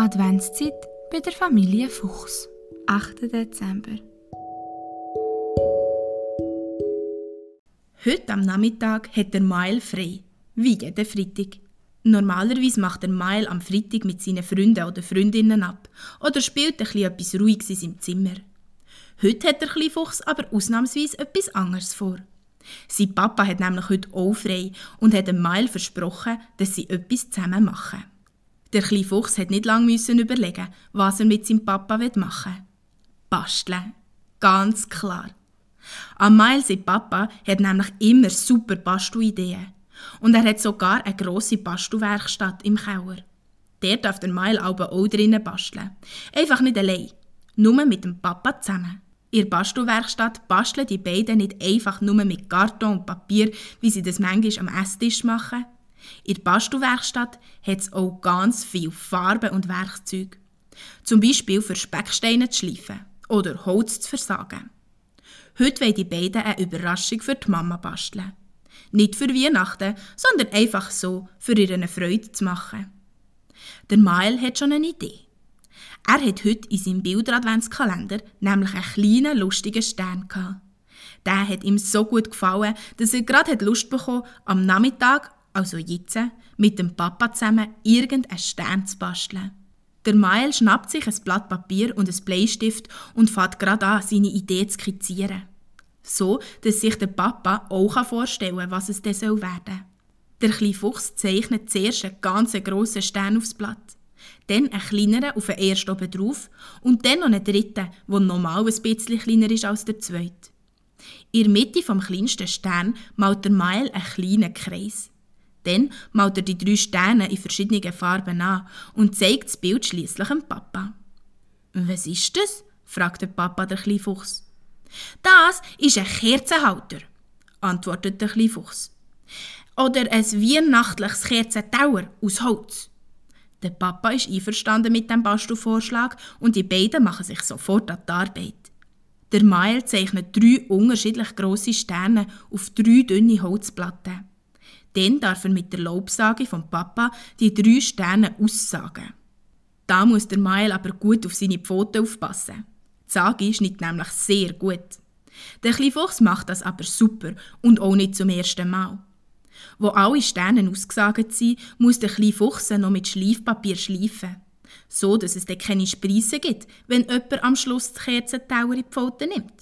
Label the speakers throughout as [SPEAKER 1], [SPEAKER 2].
[SPEAKER 1] Adventszeit bei der Familie Fuchs. 8. Dezember.
[SPEAKER 2] Heute am Nachmittag hat der Mael frei, wie jeden Freitag. Normalerweise macht der Mael am Freitag mit seinen Freunden oder Freundinnen ab oder spielt ein etwas Ruhiges in seinem Zimmer. Heute hat der kleine Fuchs aber ausnahmsweise etwas anderes vor. Sein Papa hat nämlich heute auch frei und hat dem Mael versprochen, dass sie etwas zusammen machen. Der kleine Fuchs hat nicht lange überlegen, was er mit seinem Papa machen will. Basteln. Ganz klar. Am Mael, sein Papa, hat nämlich immer super Bastelideen. Und er hat sogar eine grosse Bastelwerkstatt im Keller. Der darf der Mael aber auch drinnen basteln. Einfach nicht allein. Nur mit dem Papa zusammen. In der Bastelwerkstatt basteln die beiden nicht einfach nur mit Karton und Papier, wie sie das manchmal am Esstisch machen. In der Bastelwerkstatt hat es auch ganz viel Farben und Werkzeuge. Zum Beispiel für Specksteine zu schleifen oder Holz zu versagen. Heute wollen die beiden eine Überraschung für die Mama basteln. Nicht für Weihnachten, sondern einfach so, für ihr eine Freude zu machen. Der Mael hat schon eine Idee. Er hat heute in seinem Bilder-Adventskalender nämlich einen kleinen, lustigen Stern gehabt. Der hat ihm so gut gefallen, dass er gerade Lust bekommen am Nachmittag, also jetzt, mit dem Papa zusammen irgendeinen Stern zu basteln. Der Mael schnappt sich ein Blatt Papier und ein Bleistift und fährt gerade an, seine Idee zu skizzieren. So, dass sich der Papa auch vorstellen kann, was es werden soll. Der kleine Fuchs zeichnet zuerst einen ganz grossen Stern aufs Blatt dann einen kleineren auf den ersten oben drauf und dann noch einen dritten, der nochmal ein bisschen kleiner ist als der zweite. In der Mitte vom kleinsten Stern malt der Mael einen kleinen Kreis. Dann malt er die drei Sterne in verschiedenen Farben an und zeigt das Bild schließlich dem Papa. «Was ist das?» fragt der Papa der Kleinfuchs. «Das ist ein Kerzenhalter», antwortet der Kleinfuchs. «Oder ein weihnachtliches Kerzentauer aus Holz.» Der Papa ist einverstanden mit dem Bastelvorschlag und die beiden machen sich sofort an die Arbeit. Der Mael zeichnet drei unterschiedlich grosse Sterne auf drei dünne Holzplatten. Dann darf er mit der Laubsage vom Papa die drei Sterne aussagen. Da muss der Mael aber gut auf seine Pfoten aufpassen. Die Sage schneidet nämlich sehr gut. Der kleine Fuchs macht das aber super und auch nicht zum ersten Mal. Wo alle Sterne ausgesagt sind, muss der kleine Fuchs noch mit Schleifpapier schleifen. So, dass es dann keine Spreisse gibt, wenn jemand am Schluss die Kerzentauer in die Pfoten nimmt.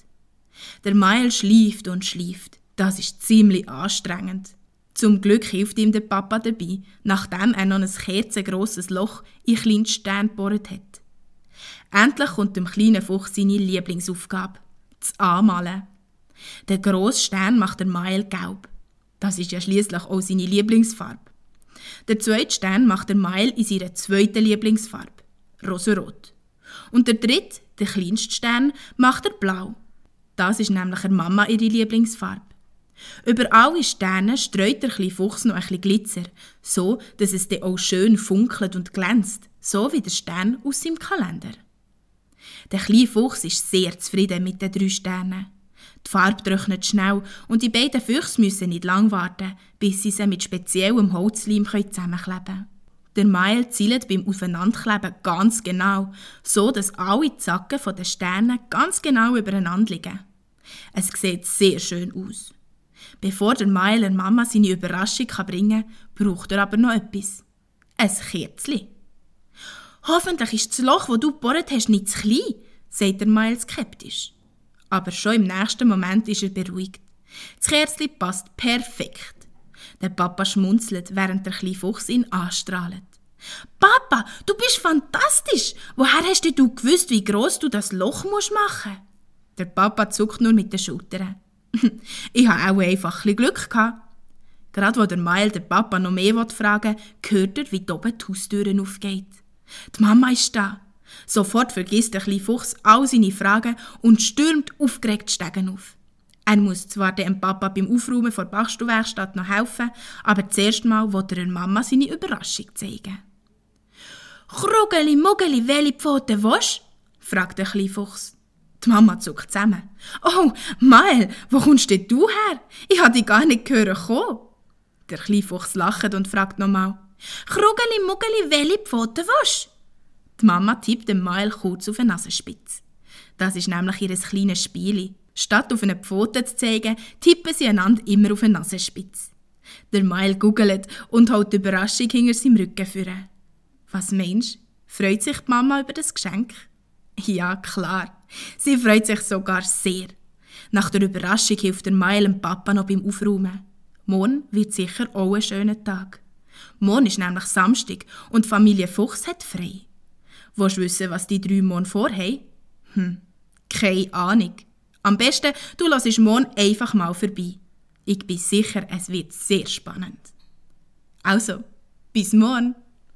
[SPEAKER 2] Der Mael schleift und schleift. Das ist ziemlich anstrengend. Zum Glück hilft ihm der Papa dabei, nachdem er noch ein kerzengrosses Loch in kleinen Stern gebohrt hat. Endlich kommt dem kleinen Fuchs seine Lieblingsaufgabe, das Anmalen. Der grosse Stern macht der Mael gelb. Das ist ja schließlich auch seine Lieblingsfarbe. Der zweite Stern macht der Mail in seiner zweiten Lieblingsfarbe, rosarot. Und der dritte, der kleinste Stern, macht er blau. Das ist nämlich der Mama ihre Lieblingsfarbe. Über alle Sterne streut der kleine Fuchs noch ein bisschen Glitzer, so dass es dann auch schön funkelt und glänzt, so wie der Stern aus seinem Kalender. Der kleine Fuchs ist sehr zufrieden mit den drei Sternen. Die Farbe trocknet schnell und die beiden Füchse müssen nicht lang warten, bis sie sie mit speziellem Holzleim zusammenkleben können. Der Mail zielt beim Aufeinanderkleben ganz genau, so dass alle Zacken von den Sternen ganz genau übereinander liegen. Es sieht sehr schön aus. Bevor der Mail der Mama seine Überraschung bringen kann, braucht er aber noch etwas. Ein Kerzli. Hoffentlich ist das Loch, das du gebohrt hast, nicht zu klein, sagt der Mail skeptisch. Aber schon im nächsten Moment ist er beruhigt. Das Kerzli passt perfekt. Der Papa schmunzelt, während der kleine Fuchs ihn anstrahlt. Papa, du bist fantastisch! Woher hast du gewusst, wie groß du das Loch musst machen? Der Papa zuckt nur mit den Schultern. ich habe auch einfach ein Glück gehabt. Gerade wo der Mail der Papa noch mehr fragen will, hört er, wie oben die Haustüre aufgeht. Die Mama ist da. Sofort vergisst der kleine Fuchs all seine Fragen und stürmt aufgeregt Stegen auf. Er muss zwar dem Papa beim Aufräumen vor der Bastelwerkstatt noch helfen, aber zuerst mal will er der Mama seine Überraschung zeigen. «Krugeli, Muggeli, welche Pfote willst fragt der kleine Fuchs. Die Mama zuckt zusammen. «Oh, Mael, wo kommst denn du her? Ich habe dich gar nicht hören kommen.» Der kleine Fuchs lacht und fragt nochmal. «Krugeli, Muggeli, welche Pfote willst Die Mama tippt dem Mael kurz auf eine Nasenspitze. Das ist nämlich ihr kleines Spiel. Statt auf eine Pfote zu zeigen, tippen sie einander immer auf eine Nasenspitze. Der Mael googelt und holt die Überraschung hinter seinem Rücken führen. Was meinst? Freut sich die Mama über das Geschenk? Ja, klar. Sie freut sich sogar sehr. Nach der Überraschung hilft der dem Papa noch beim Aufräumen. Morgen wird sicher auch ein schöner Tag. Morgen ist nämlich Samstag und Familie Fuchs hat frei. Willst du wissen, was die drei morgen vorhaben? Hm, keine Ahnung. Am besten, du lassest morgen einfach mal vorbei. Ich bin sicher, es wird sehr spannend. Also, bis morgen!